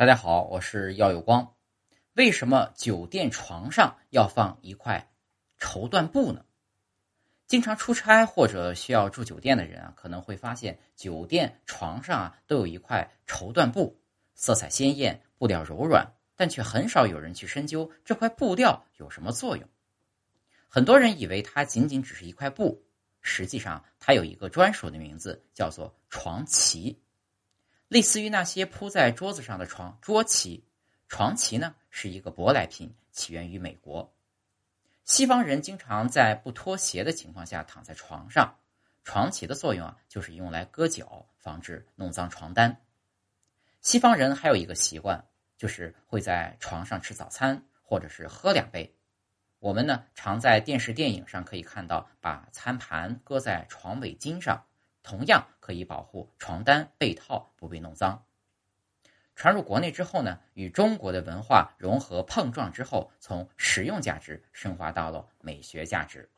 大家好，我是耀有光。为什么酒店床上要放一块绸缎布呢？经常出差或者需要住酒店的人啊，可能会发现酒店床上啊都有一块绸缎布，色彩鲜艳，布料柔软，但却很少有人去深究这块布料有什么作用。很多人以为它仅仅只是一块布，实际上它有一个专属的名字，叫做床旗。类似于那些铺在桌子上的床桌旗，床旗呢是一个舶来品，起源于美国。西方人经常在不脱鞋的情况下躺在床上，床旗的作用啊就是用来搁脚，防止弄脏床单。西方人还有一个习惯，就是会在床上吃早餐，或者是喝两杯。我们呢常在电视电影上可以看到，把餐盘搁在床尾巾上。同样可以保护床单被套不被弄脏。传入国内之后呢，与中国的文化融合碰撞之后，从实用价值升华到了美学价值。